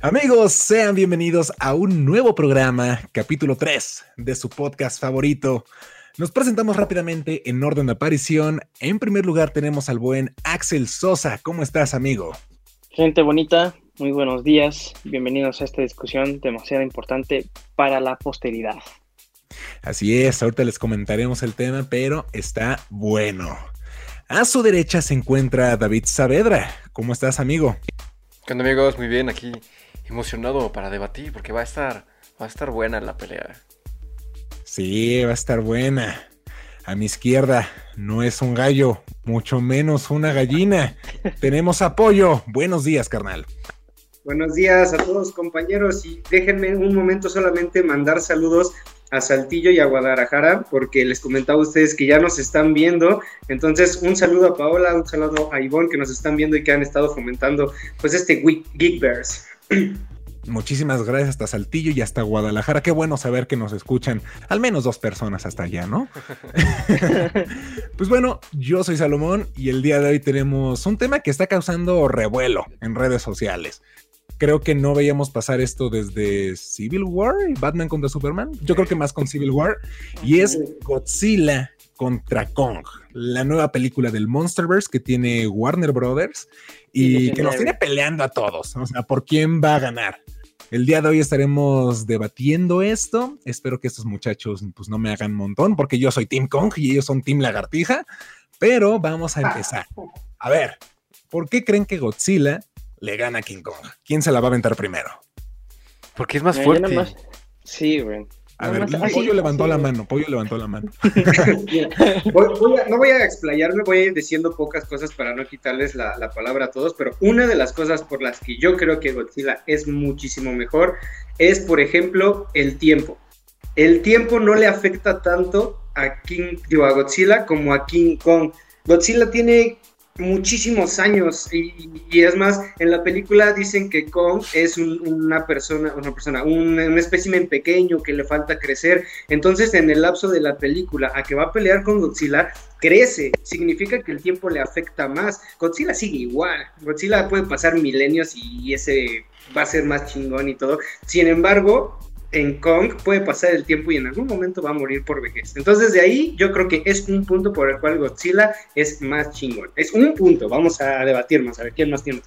Amigos, sean bienvenidos a un nuevo programa, capítulo 3 de su podcast favorito. Nos presentamos rápidamente en orden de aparición. En primer lugar tenemos al buen Axel Sosa. ¿Cómo estás, amigo? Gente bonita, muy buenos días. Bienvenidos a esta discusión demasiado importante para la posteridad. Así es, ahorita les comentaremos el tema, pero está bueno. A su derecha se encuentra David Saavedra. ¿Cómo estás, amigo? ¿Qué onda, amigos? Muy bien, aquí emocionado para debatir porque va a estar, va a estar buena la pelea. Sí, va a estar buena. A mi izquierda no es un gallo, mucho menos una gallina. Tenemos apoyo. Buenos días, carnal. Buenos días a todos compañeros y déjenme un momento solamente mandar saludos a Saltillo y a Guadalajara porque les comentaba a ustedes que ya nos están viendo. Entonces, un saludo a Paola, un saludo a Ivonne que nos están viendo y que han estado fomentando pues este Geekverse. Muchísimas gracias hasta Saltillo y hasta Guadalajara. Qué bueno saber que nos escuchan al menos dos personas hasta allá, ¿no? pues bueno, yo soy Salomón y el día de hoy tenemos un tema que está causando revuelo en redes sociales. Creo que no veíamos pasar esto desde Civil War y Batman contra Superman. Yo creo que más con Civil War. Y es Godzilla contra Kong, la nueva película del Monsterverse que tiene Warner Brothers y que nos tiene peleando a todos. O sea, ¿por quién va a ganar? El día de hoy estaremos debatiendo esto. Espero que estos muchachos pues no me hagan montón porque yo soy Team Kong y ellos son Team Lagartija. Pero vamos a empezar. A ver, ¿por qué creen que Godzilla le gana a King Kong? ¿Quién se la va a aventar primero? Porque es más fuerte. Sí, güey. A ver, Pollo levantó la mano, Pollo levantó la mano. no voy a explayarme, voy a ir diciendo pocas cosas para no quitarles la, palabra a todos, pero una de las cosas por las que yo creo que Godzilla es muchísimo mejor es, por ejemplo, el tiempo. El tiempo no le afecta tanto a, King, digo, a Godzilla como a King Kong. Godzilla tiene muchísimos años. Y, es más, en la película dicen que Kong es una persona, una persona, un, un espécimen pequeño que le falta crecer, entonces en el lapso de la película a que va a pelear con Godzilla, crece, significa que el tiempo le afecta más, Godzilla sigue igual, Godzilla puede pasar milenios y ese va a ser más chingón y todo, sin embargo, en Kong puede pasar el tiempo y en algún momento va a morir por vejez. Entonces de ahí yo creo que es un punto por el cual Godzilla es más chingón. Es un punto, vamos a debatir más, a ver quién más tiene.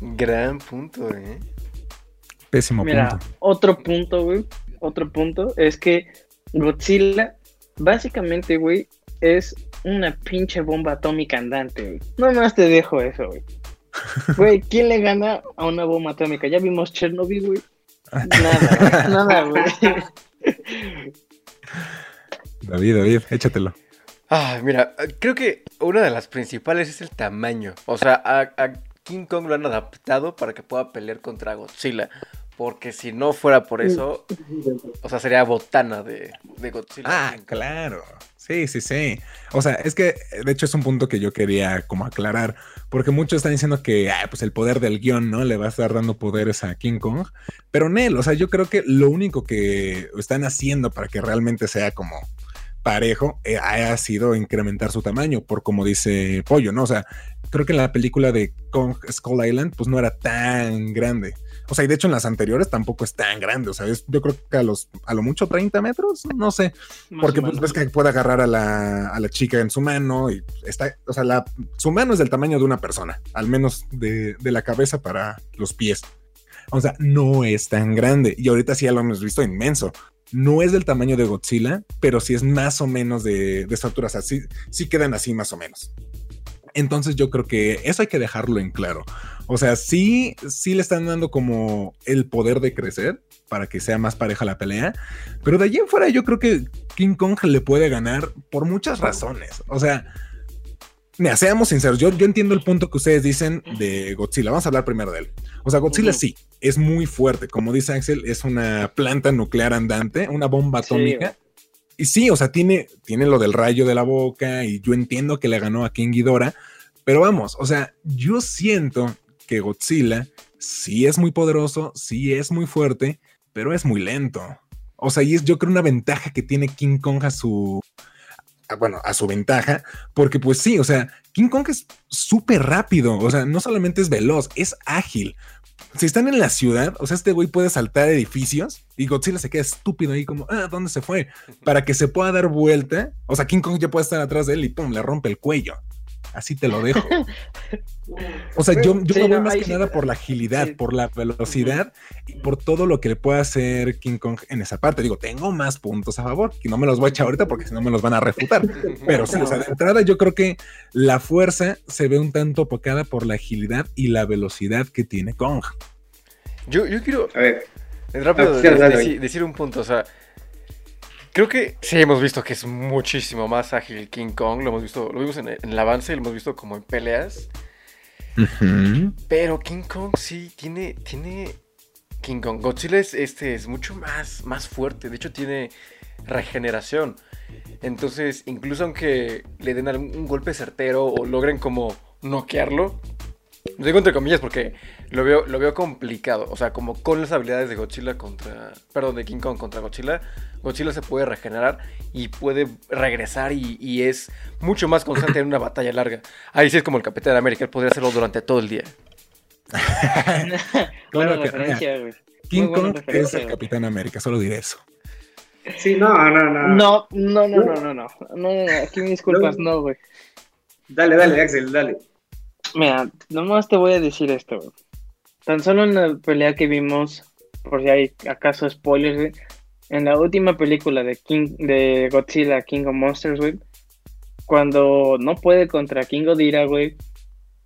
Gran punto, eh. Pésimo Mira, Otro punto, güey, otro punto es que Godzilla básicamente, güey, es una pinche bomba atómica andante, güey. No más te dejo eso, güey. Güey, ¿quién le gana a una bomba atómica? Ya vimos Chernobyl, güey Nada, nada, güey. David, David, échatelo. Ah, mira, creo que una de las principales es el tamaño. O sea, a, King Kong lo han adaptado para que pueda pelear contra Godzilla. Porque si no fuera por eso, o sea, sería botana de, de Godzilla. Ah, claro. Sí, sí, sí. O sea, es que de hecho es un punto que yo quería como aclarar, porque muchos están diciendo que pues el poder del guion, ¿no? Le va a estar dando poderes a King Kong, pero Nel, o sea, yo creo que lo único que están haciendo para que realmente sea como parejo eh, ha sido incrementar su tamaño, por como dice Pollo, ¿no? O sea, creo que la película de Kong Skull Island pues no era tan grande. O sea, y de hecho en las anteriores tampoco es tan grande. O sea, yo creo que a los, a lo mucho 30 metros, no sé. porque pues, ves que puede agarrar a la, a la, chica en su mano y está, o sea, la, su mano es del tamaño de una persona, al menos de, de la cabeza para los pies. O sea, no es tan grande. Y ahorita sí ya lo hemos visto inmenso. No es del tamaño de Godzilla, pero sí es más o menos de, de estatura. O sea, sí, sí quedan así más o menos. Entonces yo creo que eso hay que dejarlo en claro. O sea, sí, sí le están dando como el poder de crecer para que sea más pareja la pelea, pero de allí en fuera yo creo que King Kong le puede ganar por muchas razones. O sea, mira, seamos sinceros, yo, yo entiendo el punto que ustedes dicen de Godzilla. Vamos a hablar primero de él. O sea, Godzilla sí, es muy fuerte. Como dice Axel, es una planta nuclear andante, una bomba atómica. Y sí, o sea, tiene, tiene lo del rayo de la boca y yo entiendo que le ganó a King Ghidorah, pero vamos, o sea, yo siento que Godzilla sí es muy poderoso, sí es muy fuerte, pero es muy lento. O sea, y es yo creo una ventaja que tiene King Kong a su, bueno, a su ventaja, porque pues sí, o sea, King Kong es súper rápido, o sea, no solamente es veloz, es ágil. Si están en la ciudad, o sea, este güey puede saltar edificios y Godzilla se queda estúpido ahí como, ah, ¿dónde se fue? Para que se pueda dar vuelta. O sea, King Kong ya puede estar atrás de él y pum, le rompe el cuello. Así te lo dejo. O sea, yo, yo Sí, veo no, más que sí- nada por la agilidad, sí. por la velocidad y por todo lo que le puede hacer King Kong en esa parte. Digo, tengo más puntos a favor, que no me los voy a echar ahorita porque si no me los van a refutar. Pero sí, o sea, de entrada yo creo que la fuerza se ve un tanto opacada por la agilidad y la velocidad que tiene Kong. Yo, yo quiero A ver, rápido Ah, de- decir un punto. O sea, creo que sí hemos visto que es muchísimo más ágil King Kong. Lo hemos visto, lo vimos en, en el avance, lo hemos visto como en peleas. Pero King Kong sí tiene, tiene King Kong. Godzilla es, este, es mucho más, más fuerte. De hecho, tiene regeneración. Entonces, incluso aunque le den algún un golpe certero o logren como noquearlo, lo digo entre comillas porque lo veo, lo veo complicado. O sea, como con las habilidades de Godzilla contra. Perdón, de King Kong contra Godzilla. Godzilla se puede regenerar y puede regresar y, es mucho más constante en una batalla larga. Ahí sí es como el Capitán de América, él podría hacerlo durante todo el día. claro referencia, güey. King Kong es el Capitán América, solo diré eso. Sí, no, no, no. No, no, no, no, no, no, no, no, aquí me disculpas, no, güey. Dale, dale, Axel, dale. Mira, nomás te voy a decir esto. Tan solo en la pelea que vimos, por si hay acaso spoilers, en la última película de King, de Godzilla, King of Monsters, güey, cuando no puede contra King Ghidorah, güey,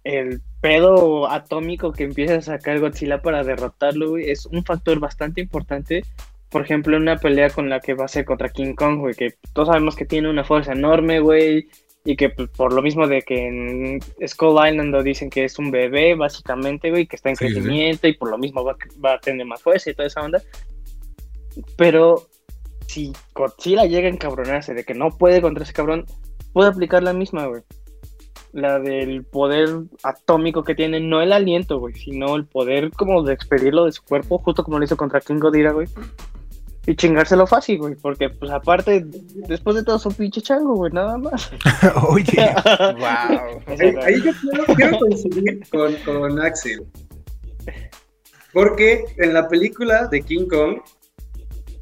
el pedo atómico que empieza a sacar Godzilla para derrotarlo, güey, es un factor bastante importante. Por ejemplo, en una pelea con la que va a ser contra King Kong, güey, que todos sabemos que tiene una fuerza enorme, güey, y que pues, por lo mismo de que en Skull Island lo dicen que es un bebé, básicamente, güey, que está en Sí, sí, sí. crecimiento y por lo mismo va, va a tener más fuerza y toda esa onda. Pero si Godzilla llega a encabronarse de que no puede contra ese cabrón, puede aplicar la misma, güey. La del poder atómico que tiene, no el aliento, güey, sino el poder como de expedirlo de su cuerpo, justo como lo hizo contra King Ghidorah, güey. Y chingárselo fácil, güey, porque pues aparte, después de todo es un pinche chango, güey, nada más. Oye, ¡Wow! Ahí yo quiero, quiero coincidir con, con Axel. Porque en la película de King Kong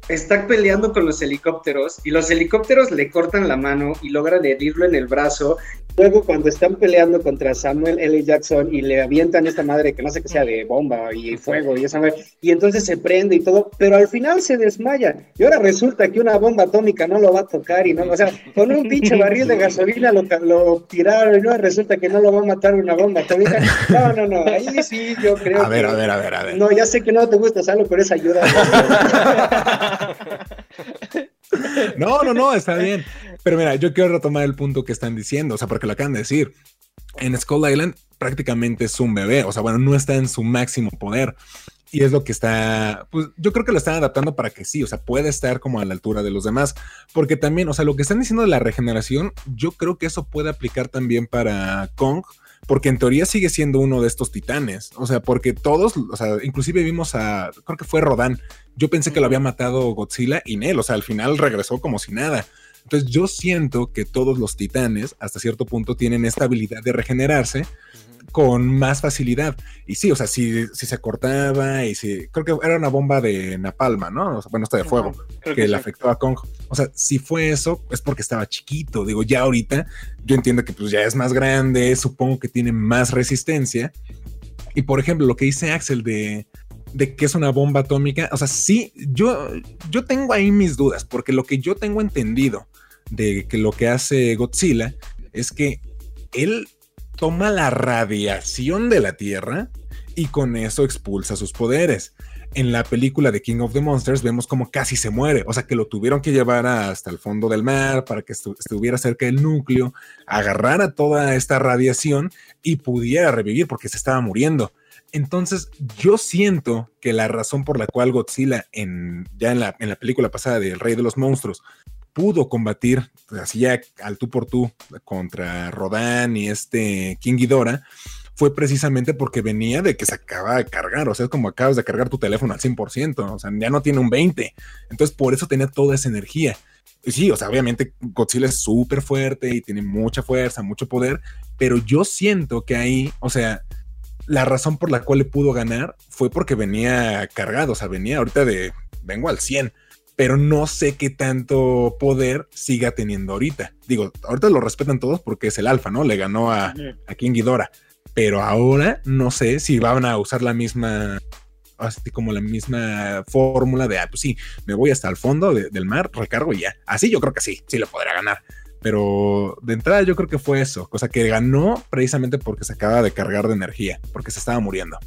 está peleando con los helicópteros y los helicópteros le cortan la mano y logran herirlo en el brazo. Luego cuando están peleando contra Samuel L. Jackson y le avientan esta madre que no sé qué sea de bomba y fuego y esa madre, y entonces se prende y todo, pero al final se desmaya. Y ahora resulta que una bomba atómica no lo va a tocar y no, o sea, con un pinche barril de gasolina lo, lo tiraron y no resulta que no lo va a matar una bomba atómica. No, no, no, ahí sí yo creo a ver, que- a ver, a ver, a ver. No, ya sé que no te gusta Salo, pero esa ayuda. No, no, no, está bien. Pero mira, yo quiero retomar el punto que están diciendo, o sea, porque lo acaban de decir. En Skull Island prácticamente es un bebé, o sea, bueno, no está en su máximo poder. Y es lo que está, pues yo creo que lo están adaptando para que sí, o sea, puede estar como a la altura de los demás. Porque también, o sea, lo que están diciendo de la regeneración, yo creo que eso puede aplicar también para Kong, porque en teoría sigue siendo uno de estos titanes. O sea, porque todos, o sea, inclusive vimos a, creo que fue Rodan. Yo pensé que lo había matado Godzilla y Nel, o sea, al final regresó como si nada. Entonces yo siento que todos los titanes, hasta cierto punto, tienen esta habilidad de regenerarse con más facilidad. Y sí, o sea, si, si se cortaba y si, creo que era una bomba de napalma, ¿no? O sea, bueno, esta de fuego que que le sí. afectó a Kong. O sea, si fue eso, es porque estaba chiquito. Digo, ya ahorita yo entiendo que pues ya es más grande, supongo que tiene más resistencia. Y por ejemplo, lo que dice Axel de, de que es una bomba atómica, o sea, sí, yo, yo tengo ahí mis dudas, porque lo que yo tengo entendido de que lo que hace Godzilla es que él toma la radiación de la Tierra y con eso expulsa sus poderes en la película de King of the Monsters vemos como casi se muere, o sea que lo tuvieron que llevar hasta el fondo del mar para que estu estuviera cerca del núcleo, agarrara toda esta radiación y pudiera revivir porque se estaba muriendo. Entonces yo siento que la razón por la cual Godzilla en, ya en la, en la película pasada de El Rey de los Monstruos pudo combatir así ya al tú por tú contra Rodan y este King Ghidorah fue precisamente porque venía de que se acaba de cargar, o sea, es como acabas de cargar tu teléfono al 100%, o sea, ya no tiene un 20, entonces por eso tenía toda esa energía. Y sí, o sea, obviamente Godzilla es súper fuerte y tiene mucha fuerza, mucho poder, pero yo siento que ahí, o sea, la razón por la cual le pudo ganar fue porque venía cargado, o sea, venía ahorita de, vengo al 100, pero no sé qué tanto poder siga teniendo ahorita. Digo, ahorita lo respetan todos porque es el alfa, ¿no? Le ganó a, a King Ghidorah, pero ahora no sé si van a usar la misma así como la misma fórmula de, ah, pues sí, me voy hasta el fondo del mar, recargo y ya. Así yo creo que sí, sí le podrá ganar. Pero de entrada yo creo que fue eso, cosa que ganó precisamente porque se acaba de cargar de energía, porque se estaba muriendo.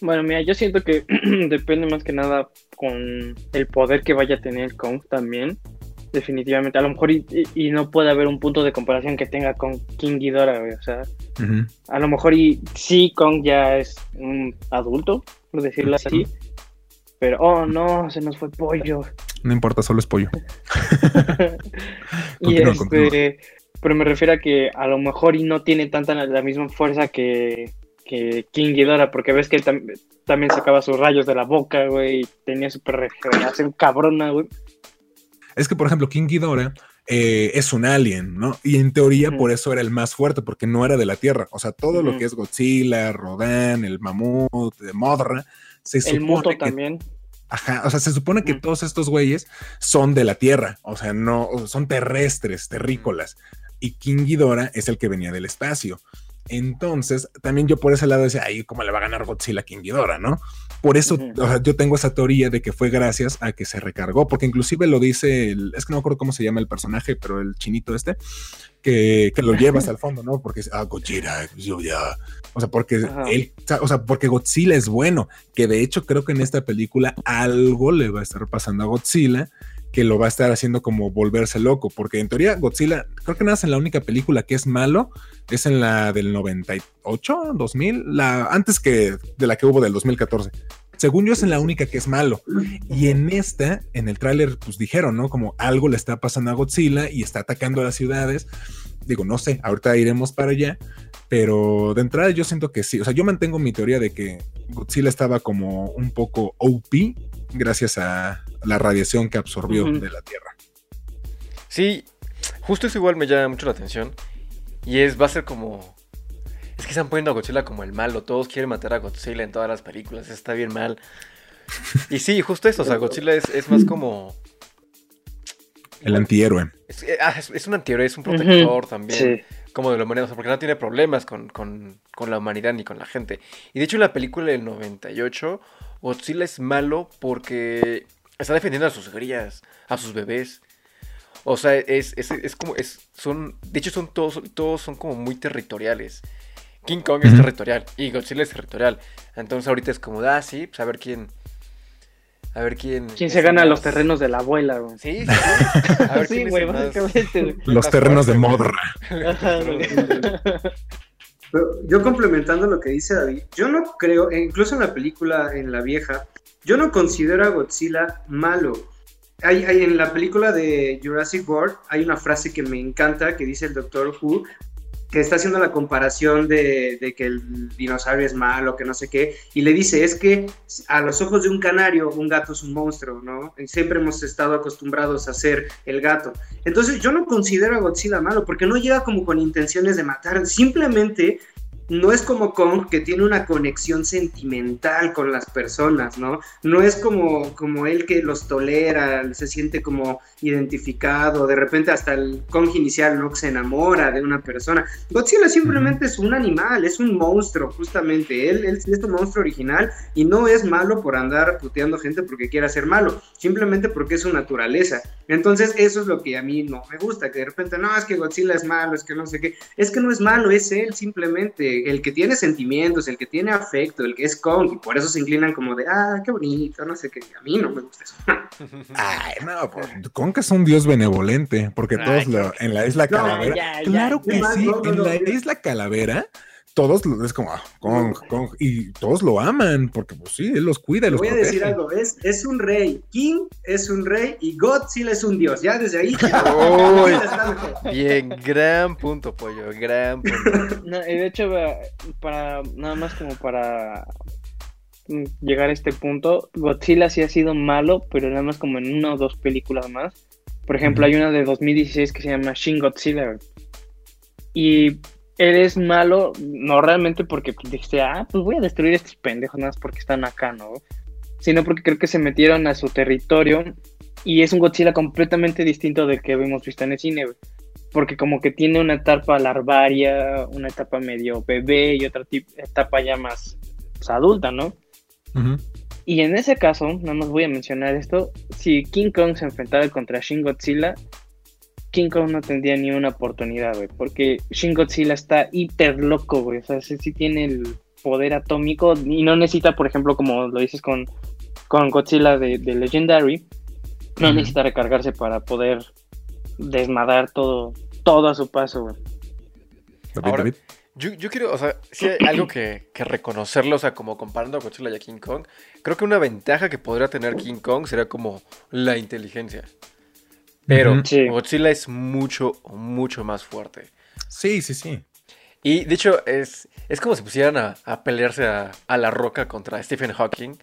Bueno, mira, yo siento que depende más que nada con el poder que vaya a tener Kong también. Definitivamente, a lo mejor y, no puede haber un punto de comparación que tenga con King Ghidorah, o sea, a lo mejor y sí Kong ya es un adulto, por decirlo así, pero oh no, se nos fue pollo. No importa, solo es pollo. y este, pero me refiero a que a lo mejor y no tiene tanta la misma fuerza que, que King Ghidorah, porque ves que él también sacaba sus rayos de la boca, güey, y tenía super regeneración cabrona, güey. Es que, por ejemplo, King Ghidorah eh, es un alien, ¿no? Y en teoría por eso era el más fuerte, porque no era de la Tierra. O sea, todo lo que es Godzilla, Rodan, el mamut, Modra, se el supone también. Ajá, o sea, se supone que todos estos güeyes son de la Tierra, o sea, no, son terrestres, terrícolas. Y King Ghidorah es el que venía del espacio. Entonces, también yo por ese lado decía, ay, ¿cómo le va a ganar Godzilla a King Ghidorah, no? Por eso, o sea, yo tengo esa teoría de que fue gracias a que se recargó, porque inclusive lo dice, el, es que no me acuerdo cómo se llama el personaje, pero el chinito este, que, que lo llevas al fondo, ¿no? Porque, ah, Godzilla, yo ya, o sea, porque él, o sea, porque Godzilla es bueno, que de hecho creo que en esta película algo le va a estar pasando a Godzilla que lo va a estar haciendo como volverse loco, porque en teoría Godzilla, creo que nada en la única película que es malo, es en la del 98, 2000, la antes que de la que hubo del 2014. Según yo es en la única que es malo. Y en esta, en el tráiler, pues dijeron, ¿no? Como algo le está pasando a Godzilla y está atacando a las ciudades. Digo, no sé, ahorita iremos para allá, pero de entrada yo siento que sí. O sea, yo mantengo mi teoría de que Godzilla estaba como un poco OP gracias a la radiación que absorbió de la Tierra. Sí, justo eso igual me llama mucho la atención. Y es, va a ser como. Es que están poniendo a Godzilla como el malo. Todos quieren matar a Godzilla en todas las películas. Está bien mal. Y sí, justo eso. O sea, Godzilla es, más como. El antihéroe. Eh, ah, es, un antihéroe, es un protector también. Como de la humanidad. O sea, porque no tiene problemas con, con, con, la humanidad ni con la gente. Y de hecho, en la película del 98, Godzilla es malo porque está defendiendo a sus crías, a sus bebés. O sea, es, es, como, es, son, de hecho son todos, todos son como muy territoriales. King Kong es territorial y Godzilla es territorial. Entonces ahorita es como, ah, sí, pues a ver quién, a ver quién. ¿Quién se gana los terrenos de la abuela, güey? Sí, sí. A ver sí, güey, básicamente. Los terrenos de Modra. yo complementando lo que dice David, yo no creo, e incluso en la película, en la vieja, yo no considero a Godzilla malo. Hay, en la película de Jurassic World hay una frase que me encanta que dice el Doctor Who que está haciendo la comparación de, que el dinosaurio es malo, que no sé qué, y le dice, es que a los ojos de un canario, un gato es un monstruo, ¿no? Y siempre hemos estado acostumbrados a ser el gato. Entonces yo no considero a Godzilla malo, porque no llega como con intenciones de matar, simplemente no es como Kong que tiene una conexión sentimental con las personas, ¿no? No es como, como él que los tolera, se siente como identificado, de repente hasta el Kong inicial, ¿no? Se enamora de una persona. Godzilla simplemente es un animal, es un monstruo, justamente. Él, él es un monstruo original y no es malo por andar puteando gente porque quiera ser malo, simplemente porque es su naturaleza. Entonces, eso es lo que a mí no me gusta, que de repente, no, es que Godzilla es malo, es que no sé qué. Es que no es malo, es él simplemente el que tiene sentimientos, el que tiene afecto, el que es Kong, y por eso se inclinan como de, ah, qué bonito, no sé qué, a mí no me gusta eso. Ay, no, pues, Kong es un dios benevolente, porque todos lo, en la isla Calavera, claro que sí, en la isla Calavera todos es como ah, Kong, Kong, y todos lo aman, porque pues sí, él los cuida, los Voy a decir algo, es, es un rey, King es un rey y Godzilla es un dios, ya desde ahí. bien, gran punto, pollo, gran punto. No, y de hecho, para nada más como para llegar a este punto, Godzilla sí ha sido malo, pero nada más como en una o dos películas más. Por ejemplo, hay una de 2016 que se llama Shin Godzilla. Y él es malo, no realmente porque dijiste, ah, pues voy a destruir estos pendejos, nada más porque están acá, ¿no? Sino porque creo que se metieron a su territorio y es un Godzilla completamente distinto del que hemos visto en el cine. Porque como que tiene una etapa larvaria, una etapa medio bebé y otra etapa ya más pues, adulta, ¿no? Y en ese caso, nada más voy a mencionar esto, si King Kong se enfrentara contra Shin Godzilla, King Kong no tendría ni una oportunidad, güey, porque Shin Godzilla está hiper loco, güey, o sea, sí, tiene el poder atómico y no necesita, por ejemplo, como lo dices con, con Godzilla de, Legendary, no necesita recargarse para poder desmadar todo, todo a su paso, güey. Yo, yo, quiero, o sea, si hay algo que, que, reconocerlo, o sea, como comparando a Godzilla y a King Kong, creo que una ventaja que podría tener King Kong sería como la inteligencia. Pero Godzilla es mucho, mucho más fuerte. Sí, sí, sí. Y de hecho, es, es como si pusieran a, a pelearse a, a, la roca contra Stephen Hawking.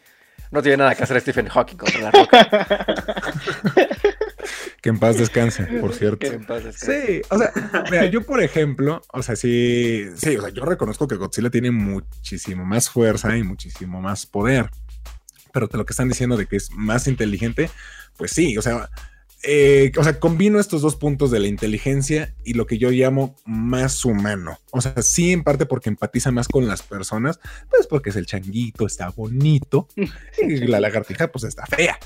No tiene nada que hacer Stephen Hawking contra la roca. Que en paz descanse, por cierto. Sí, o sea, mira, yo por ejemplo, o sea, sí, sí, o sea, yo reconozco que Godzilla tiene muchísimo más fuerza y muchísimo más poder. Pero lo que están diciendo de que es más inteligente, pues sí, o sea, eh, o sea, combino estos dos puntos de la inteligencia y lo que yo llamo más humano. O sea, sí, en parte porque empatiza más con las personas, pues porque es el changuito, está bonito, y la lagartija, pues está fea.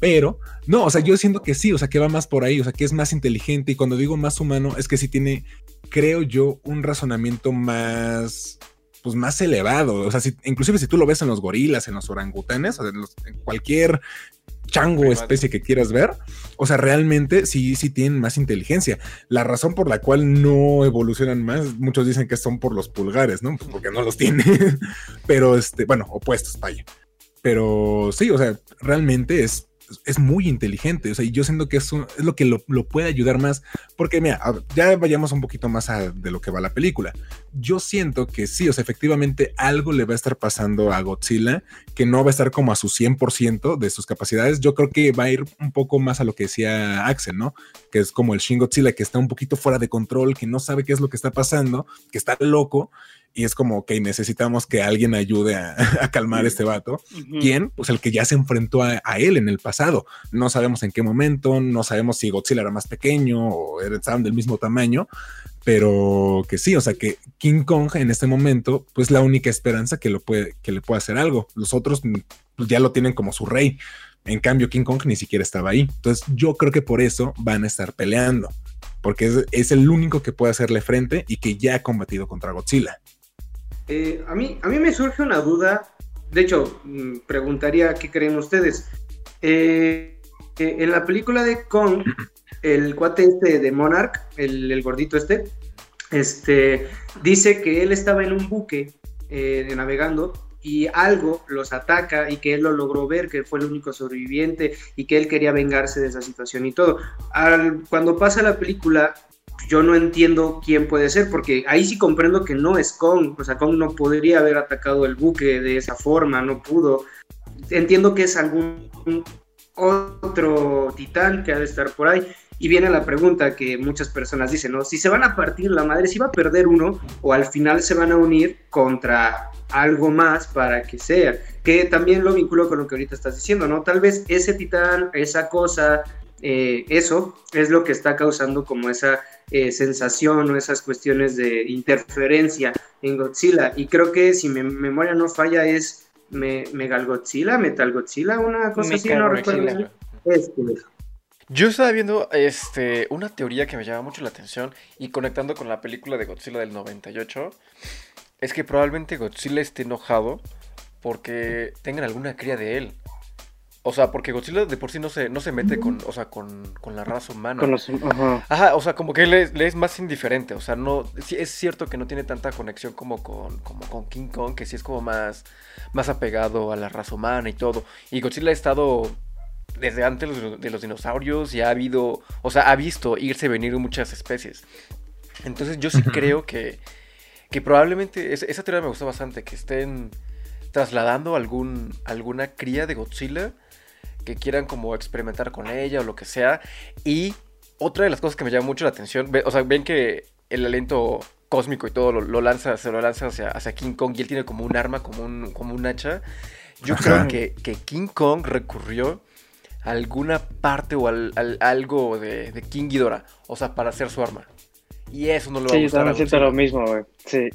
Pero, no, o sea, yo siento que sí, o sea, que va más por ahí, o sea, que es más inteligente. Y cuando digo más humano, es que sí tiene, creo yo, un razonamiento más, pues más elevado. O sea, si, inclusive si tú lo ves en los gorilas, en los orangutanes, o en, cualquier chango especie que quieras ver, o sea, realmente sí, sí tienen más inteligencia. La razón por la cual no evolucionan más, muchos dicen que son por los pulgares, ¿no? Pues porque no los tienen. Pero, este, bueno, opuestos, vaya. Pero sí, o sea, realmente es es muy inteligente. O sea, y yo siento que eso es lo que lo, puede ayudar más. Porque, mira, ya vayamos un poquito más a, de lo que va la película. Yo siento que sí, o sea, efectivamente algo le va a estar pasando a Godzilla que no va a estar como a su 100% de sus capacidades. Yo creo que va a ir un poco más a lo que decía Axel, ¿no? Que es como el Shin Godzilla que está un poquito fuera de control, que no sabe qué es lo que está pasando, que está loco y es como, que necesitamos que alguien ayude a, calmar este vato. ¿Quién? Pues el que ya se enfrentó a, él en el pasado. No sabemos en qué momento, no sabemos si Godzilla era más pequeño o estaban del mismo tamaño, pero que sí, o sea que King Kong en este momento, pues la única esperanza que, lo puede, que le pueda hacer algo. Los otros pues, ya lo tienen como su rey. En cambio, King Kong ni siquiera estaba ahí. Entonces, yo creo que por eso van a estar peleando, porque es, es el único que puede hacerle frente y que ya ha combatido contra Godzilla. Eh, a, mí, a mí me surge una duda, de hecho, mm, preguntaría qué creen ustedes. Eh, eh, en la película de Kong, el cuate este de Monarch, el, gordito este, este, dice que él estaba en un buque navegando y algo los ataca y que él lo logró ver, que fue el único sobreviviente y que él quería vengarse de esa situación y todo. cuando pasa la película, yo no entiendo quién puede ser, porque ahí sí comprendo que no es Kong, o sea, Kong no podría haber atacado el buque de esa forma, no pudo. Entiendo que es algún otro titán que ha de estar por ahí. Y viene la pregunta que muchas personas dicen, ¿no? Si se van a partir la madre, si va a perder uno, o al final se van a unir contra algo más para que sea. Que también lo vinculo con lo que ahorita estás diciendo, ¿no? Tal vez ese titán, esa cosa, eh, eso es lo que está causando como esa eh, sensación o esas cuestiones de interferencia en Godzilla. Y creo que si mi memoria no falla es me, Megal Godzilla, Metal Godzilla, una cosa así, no recuerdo. Este. Yo estaba viendo este, una teoría que me llama mucho la atención y conectando con la película de Godzilla del 98, es que probablemente Godzilla esté enojado porque tengan alguna cría de él. O sea, porque Godzilla de por sí no se, no se mete con, o sea, con, la raza humana. ajá. o sea, como que le, es más indiferente. O sea, no. Sí, es cierto que no tiene tanta conexión como con, como con King Kong, que sí es como más, más apegado a la raza humana y todo. Y Godzilla ha estado desde antes de los dinosaurios y ha habido. O sea, ha visto irse venir muchas especies. Entonces yo sí creo que. Que probablemente. esa teoría me gustó bastante. Que estén trasladando algún, alguna cría de Godzilla que quieran como experimentar con ella o lo que sea. Y otra de las cosas que me llama mucho la atención, o sea, ven que el aliento cósmico y todo lo, lanza, se lo lanza hacia, hacia, King Kong y él tiene como un arma, como un, como un hacha. Yo creo que, que, King Kong recurrió a alguna parte o al, algo de, King Ghidorah, o sea, para hacer su arma. Y eso no lo va a gustar. Sí, lo mismo, güey. Sí.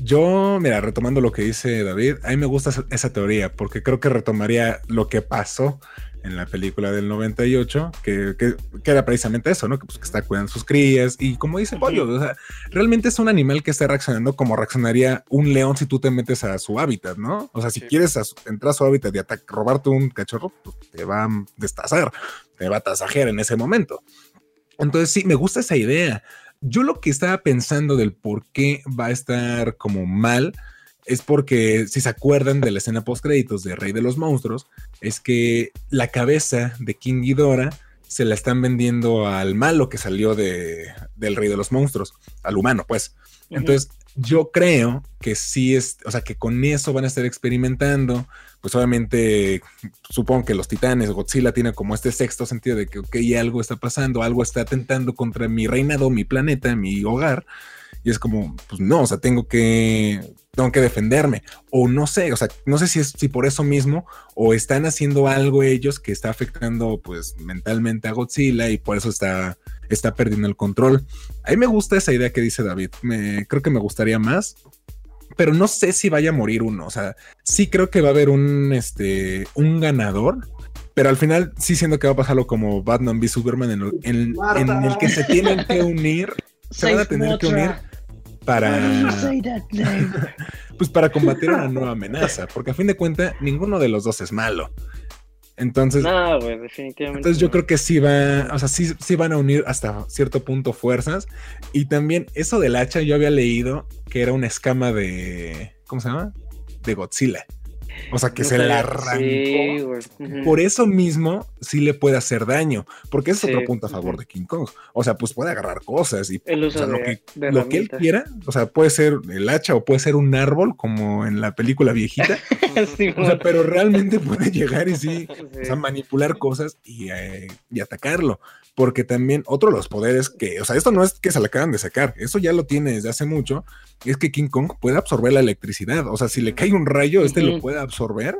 Yo, mira, retomando lo que dice David, a mí me gusta esa teoría porque creo que retomaría lo que pasó en la película del 98, que, que, era precisamente eso, ¿no? Que, pues, que está cuidando sus crías y como dice Pollo, o sea, realmente es un animal que está reaccionando como reaccionaría un león si tú te metes a su hábitat, ¿no? O sea, si quieres entrar a su hábitat y robarte un cachorro, pues te va a destazar, te va a tasajear en ese momento. Entonces sí, me gusta esa idea. Yo lo que estaba pensando del por qué va a estar como mal es porque si se acuerdan de la escena post créditos de Rey de los Monstruos, es que la cabeza de King Ghidorah se la están vendiendo al malo que salió de, del Rey de los Monstruos, al humano, pues. Entonces, yo creo que sí es, o sea, que con eso van a estar experimentando. Pues obviamente, supongo que los titanes, Godzilla tiene como este sexto sentido de que, ok, algo está pasando, algo está atentando contra mi reinado, mi planeta, mi hogar. Y es como, pues no, o sea, tengo que, tengo que defenderme. O no sé, o sea, no sé si es si por eso mismo o están haciendo algo ellos que está afectando pues mentalmente a Godzilla y por eso está, está perdiendo el control. A mí me gusta esa idea que dice David. Me, creo que me gustaría más. Pero no sé si vaya a morir uno. O sea, sí creo que va a haber un, este, un ganador, pero al final sí siento que va a pasarlo como Batman v Superman en, en el que se tienen que unir, se van a tener que unir para pues para combatir una nueva amenaza, porque a fin de cuentas ninguno de los dos es malo. Entonces, no, definitivamente. Entonces yo creo que sí va, o sea, sí, sí van a unir hasta cierto punto fuerzas. Y también eso del hacha, yo había leído que era una escama de, ¿cómo se llama? De Godzilla. O sea, que se la arrancó. Por eso mismo sí le puede hacer daño, porque es otro punto a favor de King Kong. O sea, pues puede agarrar cosas y lo, que, lo que él quiera, o sea, puede ser el hacha o puede ser un árbol, como en la película viejita. o sea, pero realmente puede llegar y sí, O sea, manipular cosas y, eh, y atacarlo. Porque también otro de los poderes que, o sea, esto no es que se la acaban de sacar, eso ya lo tiene desde hace mucho, es que King Kong puede absorber la electricidad, o sea, si le cae un rayo, este lo puede absorber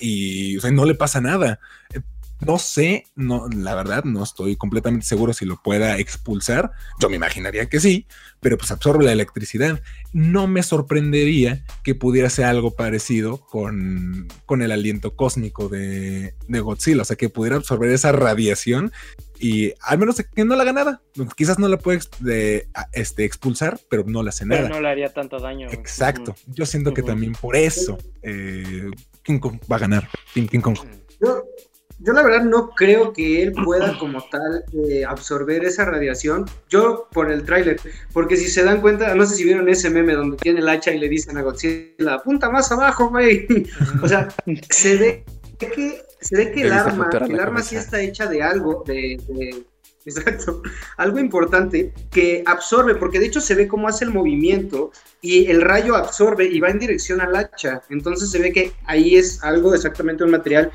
y, o sea, no le pasa nada. No sé, no, la verdad, no estoy completamente seguro si lo pueda expulsar. Yo me imaginaría que sí, pero pues absorbe la electricidad. No me sorprendería que pudiera ser algo parecido con, con el aliento cósmico de, de, Godzilla, o sea, que pudiera absorber esa radiación y al menos que no la haga nada. Quizás no la puede este, expulsar, pero no la hace nada. no le haría tanto daño. Exacto. Yo siento que también por eso eh, King Kong va a ganar. King, Kong. Yo la verdad no creo que él pueda como tal eh, absorber esa radiación. Yo por el tráiler, porque si se dan cuenta, no sé si vieron ese meme donde tiene el hacha y le dicen a Godzilla, apunta más abajo, güey. o sea, se ve que se ve que el arma, el arma sí está hecha de algo, de Exacto. Algo importante que absorbe, porque de hecho se ve cómo hace el movimiento y el rayo absorbe y va en dirección al hacha. Entonces se ve que ahí es algo exactamente un material,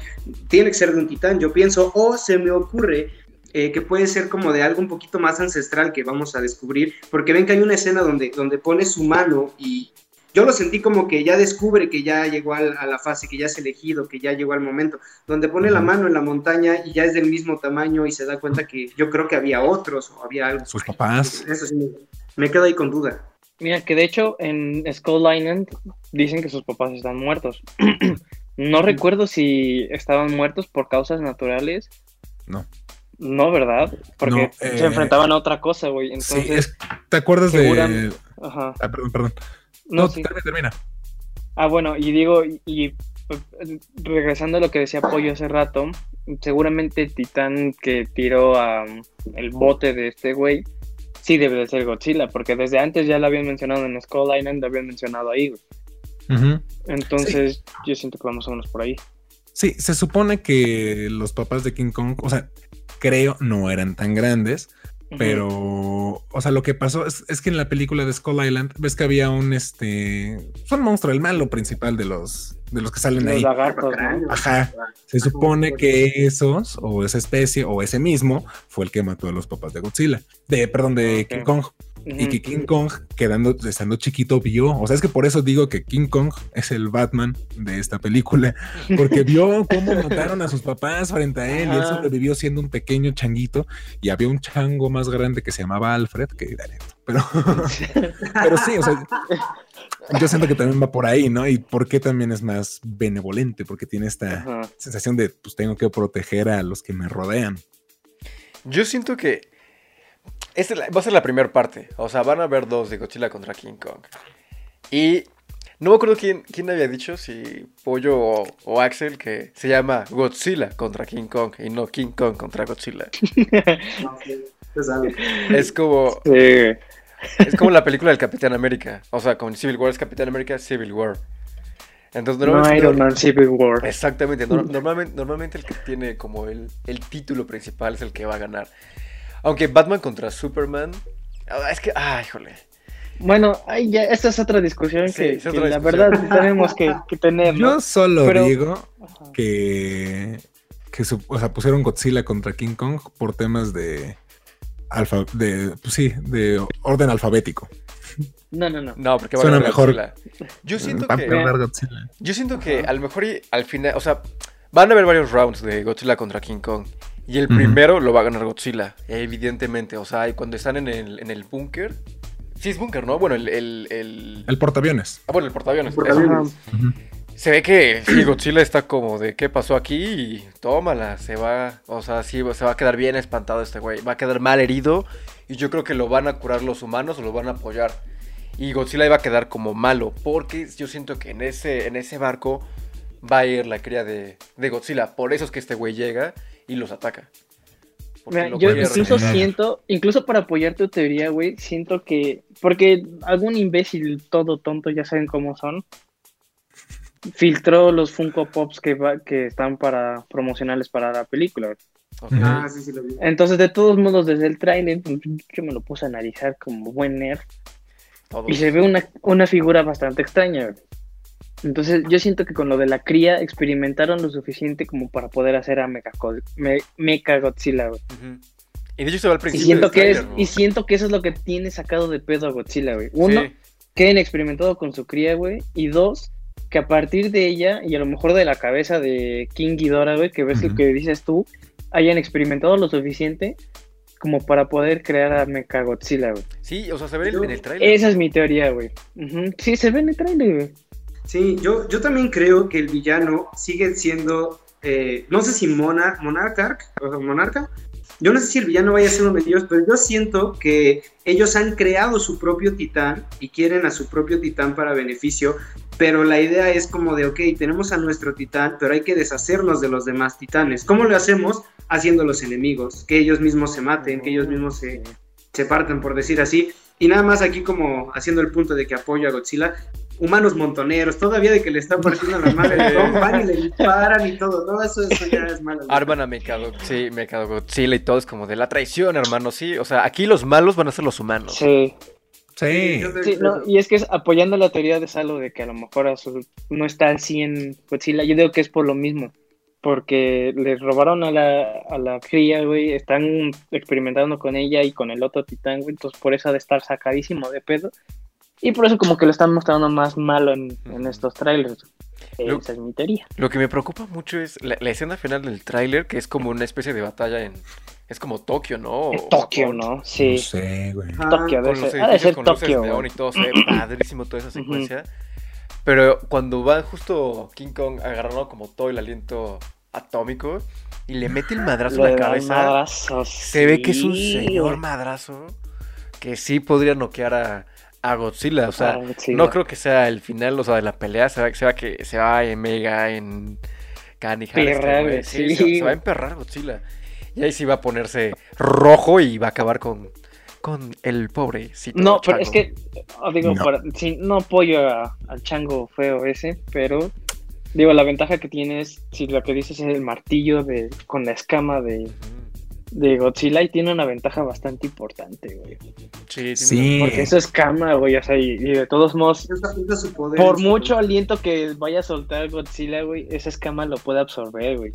tiene que ser de un titán, yo pienso, o se me ocurre eh, que puede ser como de algo un poquito más ancestral que vamos a descubrir, porque ven que hay una escena donde, donde pone su mano y, yo lo sentí como que ya descubre que ya llegó a la fase, que ya es elegido, que ya llegó al momento, donde pone la mano en la montaña y ya es del mismo tamaño y se da cuenta que yo creo que había otros o había algo. Sus papás. Eso sí, me quedo ahí con duda. Mira, que de hecho en Skull Island dicen que sus papás están muertos. no recuerdo si estaban muertos por causas naturales. No. No, ¿verdad? Porque se eh, enfrentaban a otra cosa, güey. Entonces, sí, ¿te acuerdas de...? Ajá. Ah, perdón, perdón. No, termina, Ah, bueno, y digo, y, regresando a lo que decía Pollo hace rato, seguramente el titán que tiró a, el bote de este güey, sí debe de ser Godzilla, porque desde antes ya lo habían mencionado en Skull Island, lo habían mencionado ahí, Entonces, yo siento que vamos a menos por ahí. Sí, se supone que los papás de King Kong, o sea, creo no eran tan grandes, pero, o sea, lo que pasó es, que en la película de Skull Island ves que había un este, un monstruo, el malo principal de los de los que salen ahí. Ajá. Se supone que esos o esa especie o ese mismo fue el que mató a los papás de Godzilla, de perdón, de King Kong. Y que King Kong, quedando, estando chiquito, vio. O sea, es que por eso digo que King Kong es el Batman de esta película, porque vio cómo mataron a sus papás frente a él y él sobrevivió siendo un pequeño changuito y había un chango más grande que se llamaba Alfred, que era pero, pero sí, o sea, yo siento que también va por ahí, ¿no? Y por qué también es más benevolente, porque tiene esta sensación de, pues tengo que proteger a los que me rodean. Yo siento que esta va a ser la primera parte. O sea, van a haber dos de Godzilla contra King Kong. Y no me acuerdo quién, quién había dicho, si Pollo o, Axel, que se llama Godzilla contra King Kong y no King Kong contra Godzilla. es como. Es como la película del Capitán América. O sea, con Civil War es Capitán América, Civil War. Entonces, no Iron Man Civil War. Exactamente. normalmente, normalmente el que tiene como el, el título principal es el que va a ganar. Aunque Batman contra Superman. Ah, es que. Ah, híjole. Bueno, ay, ya, esta es otra discusión que, la verdad tenemos que, tener. Yo solo digo que, que o sea, pusieron Godzilla contra King Kong por temas de alfa, de, pues sí, de orden alfabético. No, no, no. No, porque va a mejor. Yo siento que. Yo siento que a lo mejor al final, o sea, van a haber varios rounds de Godzilla contra King Kong. Y el primero lo va a ganar Godzilla, evidentemente. O sea, cuando están en el, en el búnker. Sí, es búnker, ¿no? Bueno, el. El, el... portaaviones. Ah, bueno, el portaaviones. Se ve que Godzilla está como de qué pasó aquí y tómala, se va, o sea, sí, se va a quedar bien espantado este güey, va a quedar mal herido y yo creo que lo van a curar los humanos o lo van a apoyar. Y Godzilla iba a quedar como malo, porque yo siento que en ese, en ese barco va a ir la cría de, de Godzilla, por eso es que este güey llega y los ataca. yo incluso siento, incluso para apoyar tu teoría, güey, siento que, porque algún imbécil todo tonto, ya saben cómo son, filtró los Funko Pops que, que están para promocionales para la película. Ah, sí, sí lo vi. Entonces, de todos modos, desde el trailer, pues, yo me lo puse a analizar como buen nerd. Y se ve una, una figura bastante extraña. Entonces yo siento que con lo de la cría experimentaron lo suficiente como para poder hacer a Mecha, Godzilla. Y de hecho se va al principio. Y siento, que es, y siento que eso es lo que tiene sacado de pedo a Godzilla, güey. Uno, que hayan experimentado con su cría, güey. Y dos, que a partir de ella, y a lo mejor de la cabeza de King Ghidorah, güey, que ves lo que dices tú, hayan experimentado lo suficiente como para poder crear a Mecha Godzilla, güey. Sí, o sea, se ve en el trailer. Esa es mi teoría, güey. Sí, se ve en el trailer, güey. Sí, yo, yo también creo que el villano sigue siendo, eh, no sé si Mona, Monarca, Monarca, yo no sé si el villano vaya a ser uno de ellos, pero yo siento que ellos han creado su propio titán y quieren a su propio titán para beneficio, pero la idea es como de, ok, tenemos a nuestro titán, pero hay que deshacernos de los demás titanes. ¿Cómo lo hacemos? Haciendo los enemigos, que ellos mismos se maten, que ellos mismos se, se partan, por decir así. Y nada más aquí como haciendo el punto de que apoyo a Godzilla, humanos montoneros, todavía de que le están partiendo la madre, van y le disparan y todo, no, eso, ya es malo. Arman a Mekado, sí, Mekado Godzilla y todo es como de la traición, hermano, sí, o sea, aquí los malos van a ser los humanos. Sí. Sí. y es que es apoyando la teoría de Salo de que a lo mejor no está al 100 Godzilla, yo digo que es por lo mismo, porque le robaron a la, a la cría, güey, están experimentando con ella y con el otro titán, güey, entonces por eso ha de estar sacadísimo de pedo y por eso como que lo están mostrando más malo en, estos trailers. Esa es mi teoría. Lo que me preocupa mucho es la, escena final del tráiler, que es como una especie de batalla en... Es como Tokio, ¿no? Tokio, ¿no? Sí. No sé, güey. Tokio, debe ser, ha de ser Tokio. y todo, se ve padrísimo toda esa secuencia. Pero cuando va justo King Kong agarrando como todo el aliento atómico y le mete el madrazo en la cabeza, se ve que es un señor madrazo que sí podría noquear a, a Godzilla. O sea, no creo que sea el final, o sea, de la pelea. Se va, se va que se va en Mega, en Canijar. sí, se, va a emperrar Godzilla. Y ahí sí va a ponerse rojo y va a acabar con, con el pobre. No, pero es que, oh, digo, no, no apoyo al chango feo ese, pero digo, la ventaja que tiene es, si lo que dices es el martillo de, con la escama de, de Godzilla y tiene una ventaja bastante importante, güey. Sí, Sí. Porque eso es cama, güey. O sea, y, y de todos modos, poder, por mucho aliento que vaya a soltar Godzilla, güey, esa escama lo puede absorber, güey.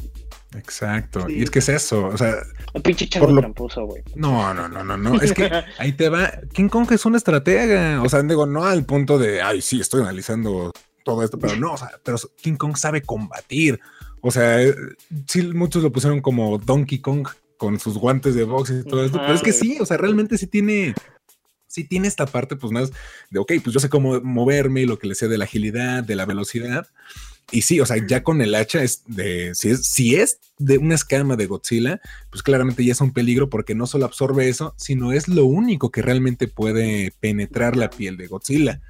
Exacto. Sí. Y es que es eso. O sea, Un pinche Por lo- tramposo, güey. no, no, no, no, no. Es que ahí te va. King Kong es una estratega. O sea, digo, no al punto de, ay, sí, estoy analizando todo esto, pero no, o sea, pero King Kong sabe combatir. O sea, sí, muchos lo pusieron como Donkey Kong con sus guantes de box y todo esto, Ajá, pero es que sí, o sea, realmente sí tiene, sí tiene esta parte, pues más de, ok, pues yo sé cómo moverme y lo que le sé de la agilidad, de la velocidad. Y sí, o sea, ya con el hacha es de, si es, si es de una escama de Godzilla, pues claramente ya es un peligro porque no solo absorbe eso, sino es lo único que realmente puede penetrar la piel de Godzilla.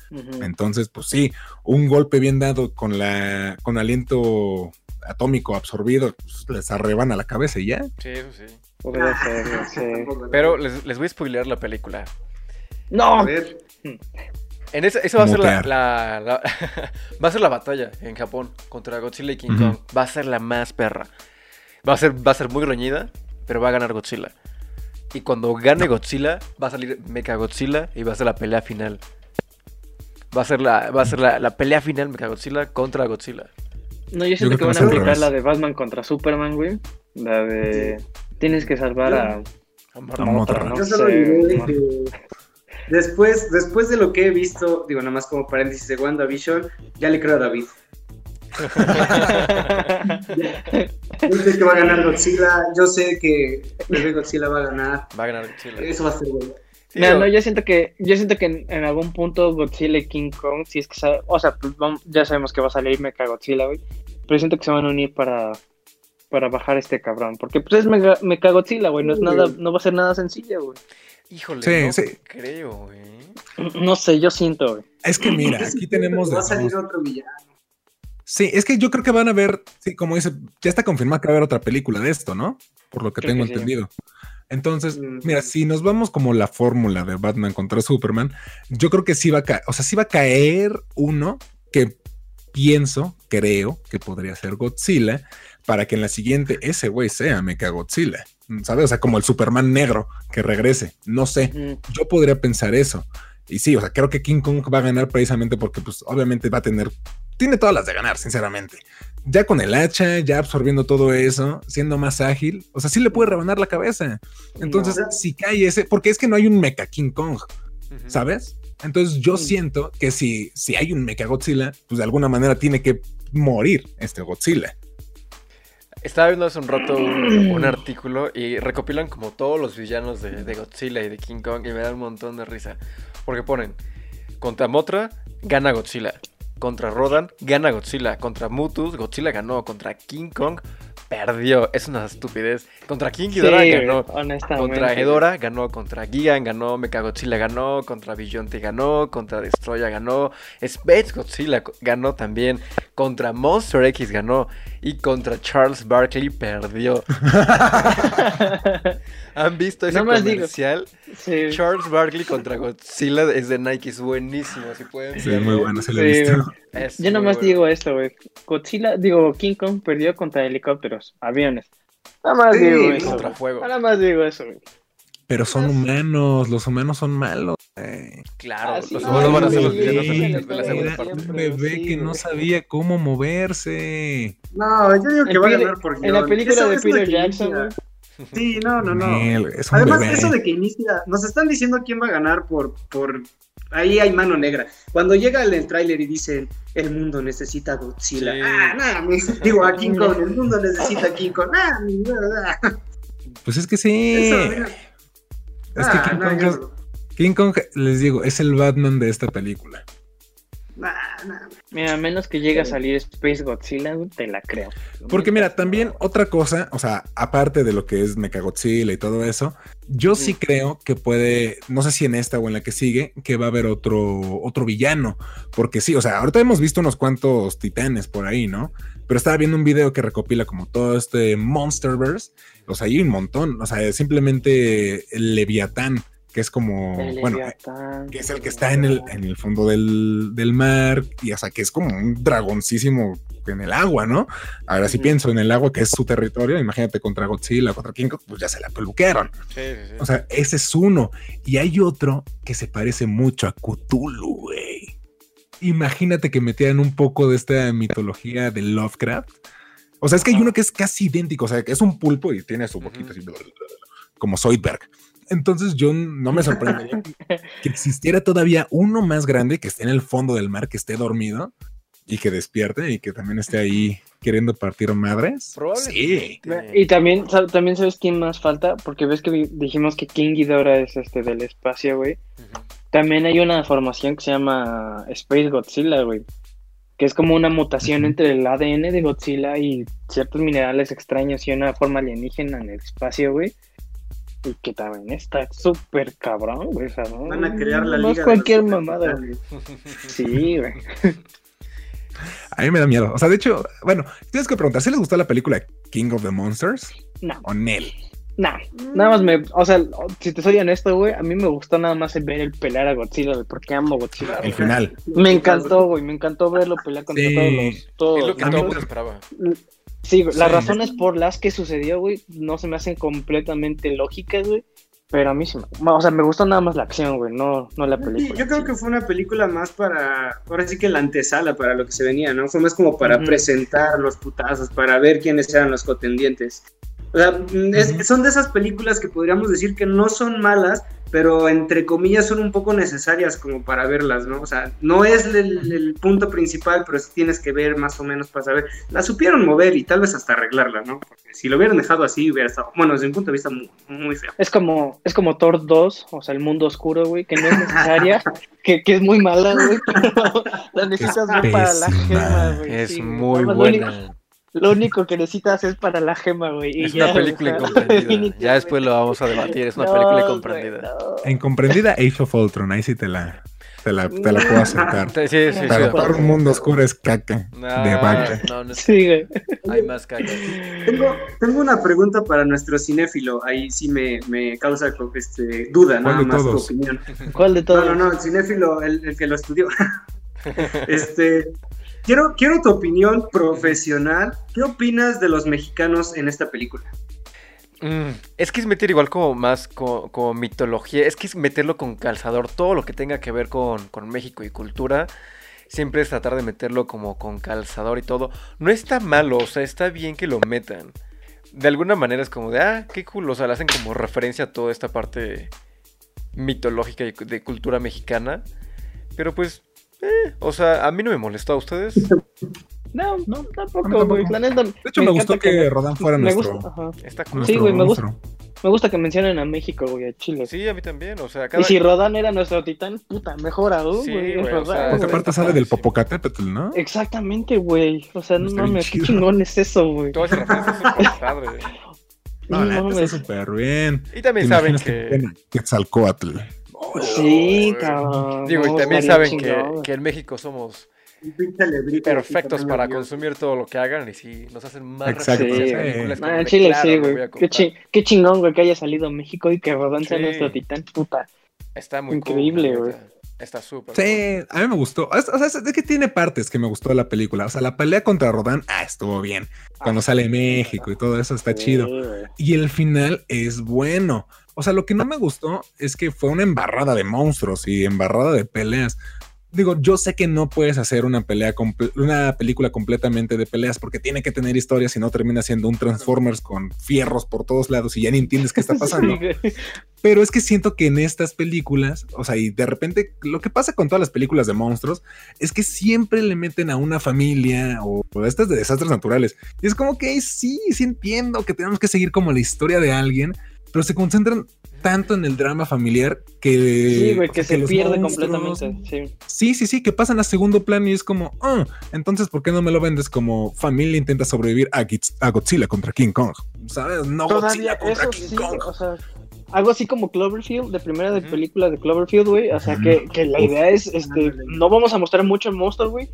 Entonces, pues sí, un golpe bien dado con la con aliento atómico absorbido, pues, les arrebana la cabeza y ya. Sí, eso sí. Podría ser, no sé. Tampoco, Pero les, les voy a spoilear la película. A ¡No! ver, En esa, esa va a ser la, Mutear. la- la- va a ser la batalla en Japón contra Godzilla y King. Kong. Va a ser la más perra. Va a ser, va a ser muy reñida, pero va a ganar Godzilla. Y cuando gane Godzilla, va a salir Mecha Godzilla y va a ser la pelea final. Va a ser la, va a ser la, la pelea final Mecha Godzilla contra Godzilla. No, yo siento que que van va a aplicar la de Batman contra Superman, güey. La de. Tienes que salvar a. A a ¿no? yo solo sé, diré que después, después de lo que he visto, digo nada más como paréntesis de WandaVision, ya le creo a David. Yo sé que va a ganar Godzilla, yo sé que Godzilla va a ganar. Va a ganar Godzilla. Eso va a ser bueno. Sí, Mira, no, yo siento que, yo siento que en, en algún punto Godzilla y King Kong, si es que sabe, o sea, pues vamos- ya sabemos que va a salir Mecha Godzilla, güey, pero siento que se van a unir para, para bajar este cabrón, porque pues es Mega, Mecha Godzilla, güey, no es nada, no va a ser nada sencillo, güey. Híjole, Sí, no sí. creo, güey. No sé, yo siento, güey. Es que mira, aquí tenemos Va a salir otro villano. Sí, es que yo creo que van a ver, sí, como dice, ya está confirmado que va a haber otra película de esto, ¿no? Por lo que Creo tengo que sí. entendido. Entonces, Mm. mira, si nos vamos como la fórmula de Batman contra Superman, yo creo que sí va a caer, o sea, sí va a caer uno que pienso, creo que podría ser Godzilla, para que en la siguiente ese güey sea Mecha Godzilla, ¿sabes? O sea, como el Superman negro que regrese, no sé, yo podría pensar eso. Y sí, o sea, creo que King Kong va a ganar precisamente porque, pues, obviamente va a tener, tiene todas las de ganar, sinceramente. Ya con el hacha, ya absorbiendo todo eso, siendo más ágil, o sea, sí le puede rebanar la cabeza. Entonces, No. si cae ese, porque es que no hay un Mecha King Kong. ¿sabes? Entonces, yo siento que si, si hay un Mecha Godzilla, pues de alguna manera tiene que morir este Godzilla. Estaba viendo hace un rato un, un artículo y recopilan como todos los villanos de, de Godzilla y de King Kong y me da un montón de risa. Porque ponen, contra Mothra, gana Godzilla. Contra Rodan, gana Godzilla. Contra Mutus, Godzilla ganó. Contra King Kong, perdió. Es una estupidez. Contra King Ghidorah ganó. honestamente. Contra Hedora ganó, contra Gigan ganó, Mechagodzilla ganó, contra Billonte ganó, contra Destroya ganó, Space Godzilla ganó también, contra Monster X ganó y contra Charles Barkley perdió. ¿Han visto ese digo. comercial? Sí. Charles Barkley contra Godzilla es de Nike, es buenísimo, si pueden Sí, es muy bueno, se lo he Sí, visto. Es Yo nomás bueno. digo esto, güey. Godzilla, digo, King Kong perdió contra helicópteros, aviones. Nada más Sí, digo eso. Contra fuego. Nada más digo eso, güey. Pero son humanos, los humanos son malos. güey. Claro, Ah, sí, los no, humanos van a ser los villanos de la- segunda parte. un bebé que no sabía cómo moverse. No, yo digo que va a ganar por en la película de Peter que Jackson. Sí, no, no, no. Es un Además, bebé. eso de que inicia, nos están diciendo quién va a ganar por, por, ahí hay mano negra. Cuando llega el, el tráiler y dicen, el mundo necesita a Godzilla. Sí. Ah, nada, digo a King Kong, el mundo necesita a King Kong. Ah, mi verdad. Pues es que sí. Eso, mira. Es que Ah, King no, Kong, yo- es- King Kong, les digo, es el Batman de esta película. Mira, a menos que llegue a salir Space Godzilla, te la creo. Porque mira, también otra cosa, o sea, aparte de lo que es Mechagodzilla y todo eso, yo sí creo que puede, no sé si en esta o en la que sigue, que va a haber otro, otro villano. Porque sí, o sea, ahorita hemos visto unos cuantos titanes por ahí, ¿no? Pero estaba viendo un video que recopila como todo este Monsterverse. O sea, hay un montón. O sea, simplemente el Leviatán que es como, El bueno, Leviatán. que es el que está en el, en el fondo del, del mar, y o sea, que es como un dragoncísimo en el agua, ¿no? Ahora si Ujú. pienso en el agua, que es su territorio, imagínate contra Godzilla, contra King Kong, pues ya se la peluquearon. Sí, sí, sí. O sea, ese es uno. Y hay otro que se parece mucho a Cthulhu, güey. Imagínate que metieran un poco de esta mitología de Lovecraft. O sea, es que hay uno que es casi idéntico, o sea, que es un pulpo y tiene su boquita así, como Zoidberg. Entonces yo no me sorprendería que existiera todavía uno más grande que esté en el fondo del mar, que esté dormido y que despierte y que también esté ahí queriendo partir madres. Sí. Y también, también sabes quién más falta, porque ves que dijimos que King Ghidorah es este del espacio, güey. También hay una formación que se llama Space Godzilla, güey. Que es como una mutación entre el ADN de Godzilla y ciertos minerales extraños y una forma alienígena en el espacio, güey. Y que también está súper cabrón, güey. O sea, no, Van a crear la no liga. es de cualquier mamada, güey. Sí, güey. A mí me da miedo. O sea, de hecho, bueno, tienes que preguntar si les gustó la película King of the Monsters No, o Nell. no. Nada más me. O sea, si te soy honesto, güey, a mí me gustó nada más el ver el pelear a Godzilla, güey, porque amo Godzilla. El final. Me encantó, güey, me encantó verlo pelear contra Sí. todos los. todos Es lo que mí todo el monstruos. mundo esperaba. Sí, las Sí. razones por las que sucedió, güey, no se me hacen completamente lógicas, güey. Pero a mí sí me. O sea, me gustó nada más la acción, güey, no, no la Sí, película. yo creo que fue una película más para, ahora sí que la antesala para lo que se venía, ¿no? Fue más como para Ujú. presentar los putazos, para ver quiénes eran los contendientes. O sea, es- Ujú. son de esas películas que podríamos decir que no son malas, pero entre comillas son un poco necesarias como para verlas, ¿no? O sea, no es el, el punto principal, pero sí tienes que ver más o menos para saber. La supieron mover y tal vez hasta arreglarla, ¿no? Porque si lo hubieran dejado así, hubiera estado, bueno, desde mi punto de vista, muy, muy feo. Es como, es como Thor 2, o sea, el mundo oscuro, güey, que no es necesaria, que, que es muy mala, güey, pero la necesitas ver para la gema, güey. Es sí, muy buena. Lo único que necesitas es para la gema, güey. y Es ya, una película o sea, incomprendida. Ya después lo vamos a debatir. Es una No, película güey, incomprendida. no. Incomprendida Age of Ultron. Ahí sí te la, te la, te la puedo aceptar. Sí, sí, sí. Pero sí. todo un mundo oscuro es caca No, de vaca. no, no, Sí, güey. hay más caca. Tengo, tengo una pregunta para nuestro cinéfilo, ahí sí me, me causa este, duda, ¿Cuál nada de más tu opinión. ¿Cuál de No, todos? no, no, el cinéfilo, el, el que lo estudió. este, quiero, quiero tu opinión profesional. ¿Qué opinas de los mexicanos en esta película? Mm, es que es meter igual como más como, mitología, es que es meterlo con calzador, todo lo que tenga que ver con, con México y cultura, siempre es tratar de meterlo como con calzador y todo. No está malo, o sea, está bien que lo metan. De alguna manera es como de, ah, qué cool, o sea, le hacen como referencia a toda esta parte mitológica y de cultura mexicana. Pero pues, eh, o sea, a mí no me molestó a ustedes. No, No, no, tampoco, güey. La neta, De hecho, me, gustó encanta que, Rodan fuera me nuestro. gusta, ajá. Está cool. Sí, güey, me gusta. Me gusta que mencionen a México, güey, a Chile. Sí, a mí también, o sea, cada... Y si Rodan era nuestro titán, puta, mejor aún, Sí, güey. güey, o sea, Porque güey. aparte sale del. Popocatépetl, ¿no? Exactamente, güey. O sea, no mames, qué chingón es eso, güey. Todas referencias súper padre. No, No mames. está súper bien. Y también ¿Te saben que... tiene Sí, cabrón. Digo, y también saben que, que en México somos perfectos para consumir todo lo que hagan y si nos hacen más Exacto, sí. Ah, en Chile claro, sí, güey. Qué, comprar. chi- qué chingón, güey, que haya salido México y que Rodan sea Sí. nuestro titán, puta. Está muy Increíble, güey. Está súper Sí, a mí me gustó. O sea, es, que tiene partes que me gustó de la película. O sea, la pelea contra Rodán, ah, estuvo bien. Cuando sale México y todo eso está chido. Y el final es bueno. O sea, lo que no me gustó es que fue una embarrada de monstruos y embarrada de peleas. Digo, yo sé que no puedes hacer una pelea una película completamente de peleas porque tiene que tener historia, si no termina siendo un Transformers con fierros por todos lados y ya ni entiendes qué está pasando. Sí. Pero es que siento que en estas películas, o sea, y de repente lo que pasa con todas las películas de monstruos es que siempre le meten a una familia o, o estas de desastres naturales. Y es como que sí, sí entiendo que tenemos que seguir como la historia de alguien, pero se concentran tanto en el drama familiar que... Sí, güey, que se los pierde monstruos- completamente. Sí. Sí, sí, sí, que pasan a segundo plano y es como, ah, entonces, ¿por qué no me lo vendes como familia intenta sobrevivir a, Gitz- a Godzilla contra King Kong? ¿Sabes? No Todavía, Godzilla contra eso King sí, Kong. o sea, algo así como Cloverfield, de primera de película de Cloverfield, güey. O sea, que, que la idea es, este, no vamos a mostrar mucho el monstruo, güey.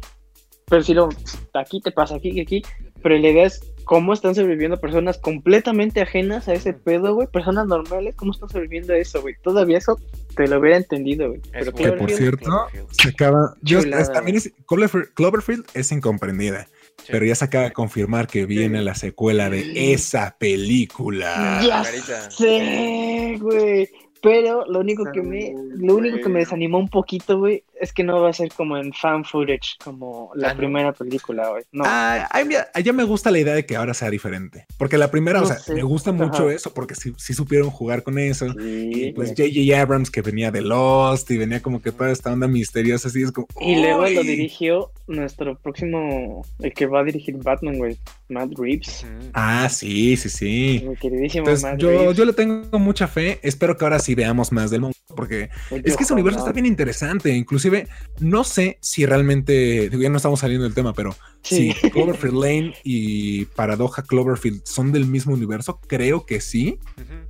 Pero si lo, aquí te pasa, aquí, aquí. Pero la idea es cómo están sobreviviendo personas completamente ajenas a ese pedo, güey. Personas normales, ¿cómo están sobreviviendo a eso, güey? Todavía eso te lo hubiera entendido, güey. Pero. Que por Cloverfield, cierto, se acaba. yo- Chulada, es- también es- Cloverfield, Cloverfield es incomprendida. Sí. Pero ya se acaba de confirmar que viene la secuela de esa película. Ya sé, güey. Pero lo único que me, lo único que me desanimó un poquito, güey, es que no va a ser como en fan footage, como la Ah, ¿no? primera película, güey. No. Ah, a mí- a- ya me gusta la idea de que ahora sea diferente. Porque la primera, o sea, sé. me gusta mucho Ajá. eso porque sí, sí supieron jugar con eso. Y pues. J.J. Abrams que venía de Lost y venía como que toda esta onda misteriosa así es como... Y luego lo dirigió nuestro próximo, el que va a dirigir Batman, güey, Matt Reeves. Ah, sí, sí, sí. Mi queridísimo Entonces Matt yo, Reeves. yo le tengo mucha fe. Espero que ahora sí veamos más del monstruo porque es que ese universo está bien interesante. Inclusive no sé si realmente, digo, ya no estamos saliendo del tema, pero Sí. si Cloverfield Lane y Paradoja Cloverfield son del mismo universo, creo que sí.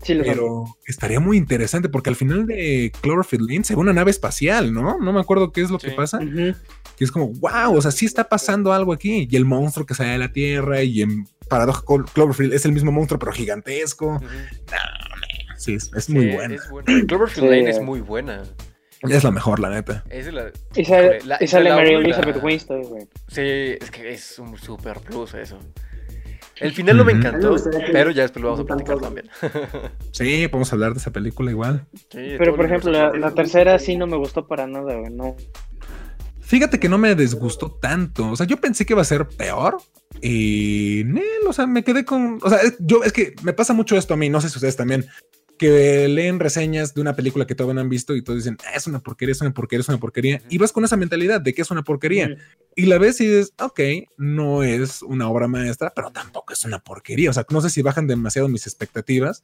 Pero estaría muy interesante porque al final de Cloverfield Lane se ve una nave espacial, ¿no? No me acuerdo qué es lo que pasa. Que es como, wow, o sea, sí está pasando algo aquí. Y el monstruo que sale de la Tierra y en Paradoja Clo- Cloverfield es el mismo monstruo, pero gigantesco. Ujú. Sí, es, es muy Sí, buena. Es buena. Cloverfield Sí. Lane es muy buena. Es la mejor, la neta. Es de la- Y sale, Híjole, la- Mary Elizabeth Winstead, güey. Sí, es que es un super plus eso. El final no me encantó, me pero ya después lo vamos a platicar también. Sí, podemos hablar de esa película igual. Sí, Pero por ejemplo, la, tercera sí no me gustó para nada, güey. No. Fíjate que no me desgustó tanto. O sea, yo pensé que iba a ser peor. Y Nel, o sea, me quedé con. O sea, yo es que me pasa mucho esto a mí, no sé si ustedes también, que leen reseñas de una película que todavía no han visto y todos dicen, "Ah, es una porquería, es una porquería, es una porquería. Y vas con esa mentalidad de que es una porquería. Y la ves y dices, ok, no es una obra maestra, pero tampoco es una porquería. O sea, no sé si bajan demasiado mis expectativas,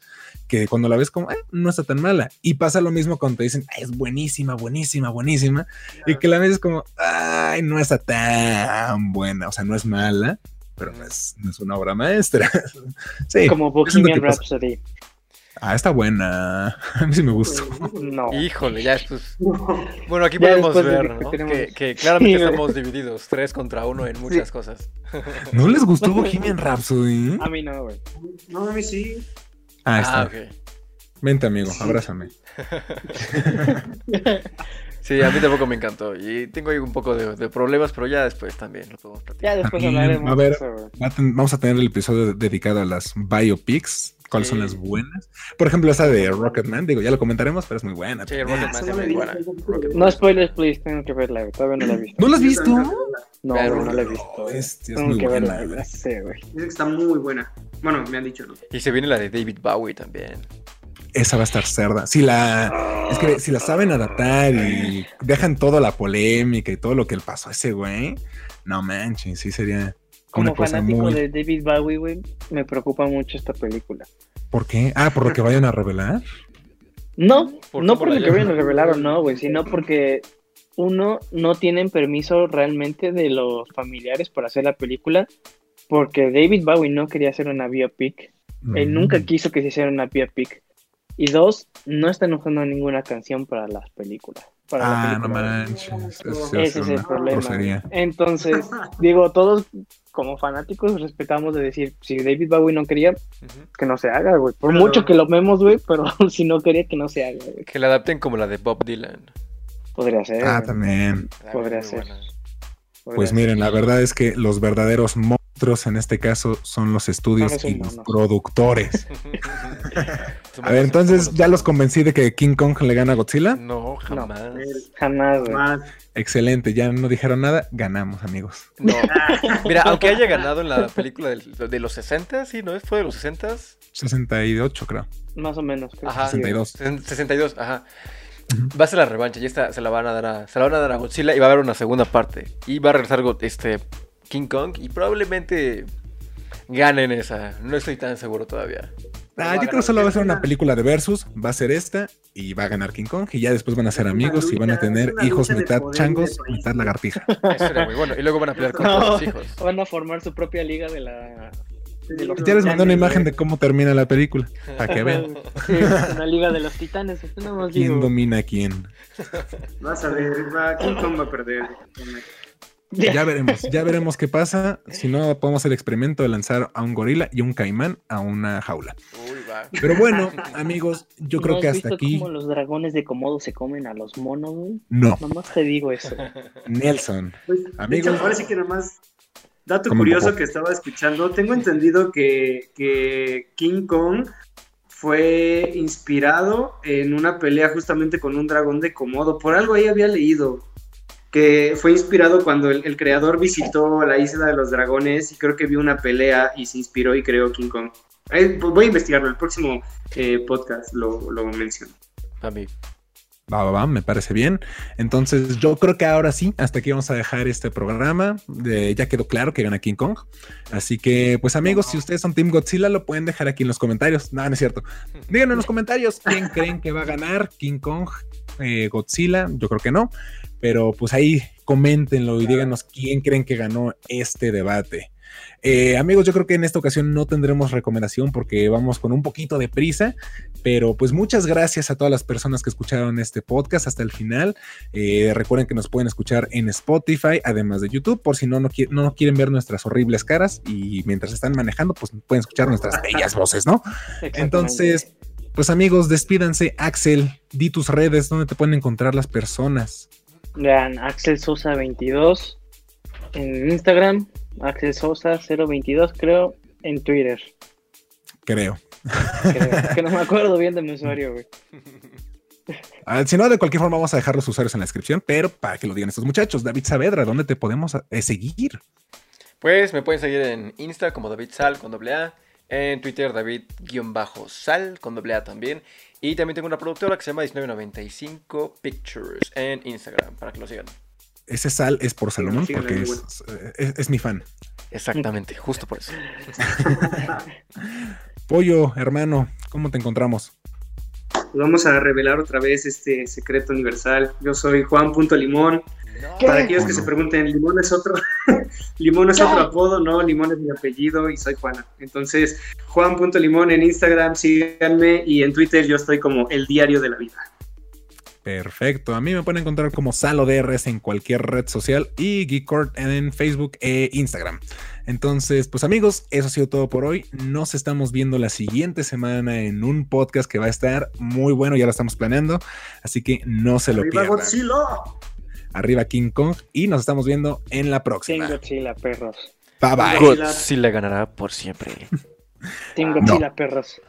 que cuando la ves como, "Eh, no está tan mala. Y pasa lo mismo cuando te dicen, "Ah, es buenísima, buenísima, buenísima. Y que la ves como, ay, no está tan buena. O sea, no es mala, pero no es, no es una obra maestra. sí. Como es Bohemian pasa. Ah, está buena. A mí sí me gustó. No. Híjole, ya después. Bueno, aquí Ya podemos ver, que ¿no? tenemos- Que, que claramente Sí, güey. estamos divididos, tres contra uno en muchas cosas. ¿No les gustó Bohemian Rhapsody? A mí no, güey. No, a mí sí. Ah, está. Ah, ok. Vente, amigo, abrázame. Sí, a mí tampoco me encantó. Y tengo ahí un poco de, de problemas, pero ya después también lo podemos platicar. Ya después hablaremos a ver. de eso, güey. Va a ten- vamos a tener el episodio dedicado a las biopics. ¿Cuáles son Sí. las buenas? Por ejemplo, esa de Rocketman. Digo, ya lo comentaremos, pero es muy buena. Sí. Rocketman es buena. dijo- Rocketman. No spoilers, please. Tengo que verla. Todavía no la he visto. ¿No lo has visto? No, Pero- no la he visto. Bestia, es Tengo muy que buena. verla, sé, güey. Dice que está muy buena. Bueno, me han dicho, ¿no? Y se viene la de David Bowie también. Esa va a estar cerda. Si la, es que si la saben adaptar y dejan toda la polémica y todo lo que le pasó a ese güey, no manches, sí sería Como una cosa fanático muy. de David Bowie, güey, me preocupa mucho esta película. ¿Por qué? Ah, por lo que vayan a revelar. No, ¿Por no por lo que vayan a revelar o no, güey, sino porque uno no tienen permiso realmente de los familiares para hacer la película, porque David Bowie no quería hacer una biopic, él Mm. nunca quiso que se hiciera una biopic. Y dos, no están usando ninguna canción para las películas. Para la Ah, no película, manches. Ese es el problema. grosería. Entonces, digo, todos como fanáticos respetamos de decir, si David Bowie no quería, que no se haga, güey. Por mucho que lo vemos, güey, pero si no quería, que no se haga, güey. Que la adapten como la de Bob Dylan. Podría ser. Ah, güey. también. También Podría muy ser. Podría Pues ser. miren, la verdad es que los verdaderos monstruos en este caso son los estudios y los productores. A ver, entonces ya los convencí de que King Kong le gana a Godzilla. No, jamás. Jamás, güey. Más. Excelente, ya no dijeron nada, ganamos, amigos. No. Mira, aunque haya ganado en la película del- de, los 60, sí, ¿no? ¿Fue de los 60? 68, creo. Más o menos. creo Ajá. que sí, güey. 62. 62, ajá. Va a ser la revancha, y esta se la van a dar a, se la van a dar a Godzilla y va a haber una segunda parte. Y va a regresar este King Kong y probablemente ganen esa. No estoy tan seguro todavía. Ah, yo creo que solo va a ser una película de versus, va a ser esta y va a ganar King Kong y ya después van a ser amigos y van a tener hijos mitad changos, mitad lagartija. Eso sería muy bueno. Y luego van a pelear contra No, los hijos. van a formar su propia liga de la. De los Ya les mandé una imagen de cómo termina la película, para que vean Sí, una liga de los titanes. no quién digo. domina a quién. Vas a ver, va, King Kong va a perder. Ya veremos, ya veremos qué pasa. Si no, podemos hacer el experimento de lanzar a un gorila y un caimán a una jaula. Uy, va. Pero bueno, amigos, yo ¿No creo que hasta visto aquí. cómo los dragones de Komodo se comen a los monos, güey? No, Nomás te digo eso. Nelson. Pues, Amigos. hecho, sí que nada más, dato curioso que estaba escuchando, tengo entendido que, que King Kong fue inspirado en una pelea justamente con un dragón de Komodo. Por algo ahí había leído que fue inspirado cuando el, el creador visitó la isla de los dragones y creo que vio una pelea y se inspiró y creó King Kong. Eh, pues voy a investigarlo, el próximo eh, podcast lo, lo menciono. A mí. Va, va, va, me parece bien. Entonces, yo creo que ahora sí, hasta aquí vamos a dejar este programa. De- ya quedó claro que gana King Kong. Así que, pues, amigos, si ustedes son Team Godzilla, lo pueden dejar aquí en los comentarios. No, no es cierto. Díganme en los comentarios quién creen que va a ganar King Kong, eh, Godzilla. Yo creo que no. Pero, pues ahí coméntenlo y díganos quién creen que ganó este debate. Eh, amigos, yo creo que en esta ocasión no tendremos recomendación porque vamos con un poquito de prisa, pero pues muchas gracias a todas las personas que escucharon este podcast hasta el final. Eh, recuerden que nos pueden escuchar en Spotify, además de YouTube, por si no, no, qui- no quieren ver nuestras horribles caras y mientras están manejando, pues pueden escuchar nuestras bellas voces, ¿no? Entonces, pues amigos, despídanse. Axel, di tus redes, ¿dónde te pueden encontrar las personas? Vean, Axel Sosa 22 en Instagram, Axel Sosa 022 creo, en Twitter. Creo. creo. que no me acuerdo bien de mi usuario, güey. Si no, de cualquier forma vamos a dejar los usuarios en la descripción, pero para que lo digan estos muchachos. David Saavedra, ¿dónde te podemos eh, seguir? Pues me pueden seguir en Insta como David Sal con doble A. En Twitter David-Sal con doble A también. Y también tengo una productora que se llama 1995 Pictures en Instagram para que lo sigan. Ese sal es por Salomón, porque muy es, es- es mi fan. Exactamente, justo por eso. Pollo, hermano, ¿cómo te encontramos? Pues Vamos a revelar otra vez este secreto universal. Yo soy Para aquellos que se pregunten, Limón es otro, Limón es otro apodo, no, Limón es mi apellido y soy Juana. Entonces, Juan.limón en Instagram, síganme y en Twitter yo estoy como el diario de la vida. Perfecto. A mí me pueden encontrar como SaloDRS en cualquier red social y Geekcord en Facebook e Instagram. Entonces, pues amigos, eso ha sido todo por hoy. Nos estamos viendo la siguiente semana en un podcast que va a estar muy bueno, ya lo estamos planeando, así que no se lo ¡Arriba pierdan. Godzilla! Arriba King Kong y nos estamos viendo en la próxima. Godzilla, perros. Bye bye. Godzilla. Ganará por siempre. Team Ah, Godzilla, perros.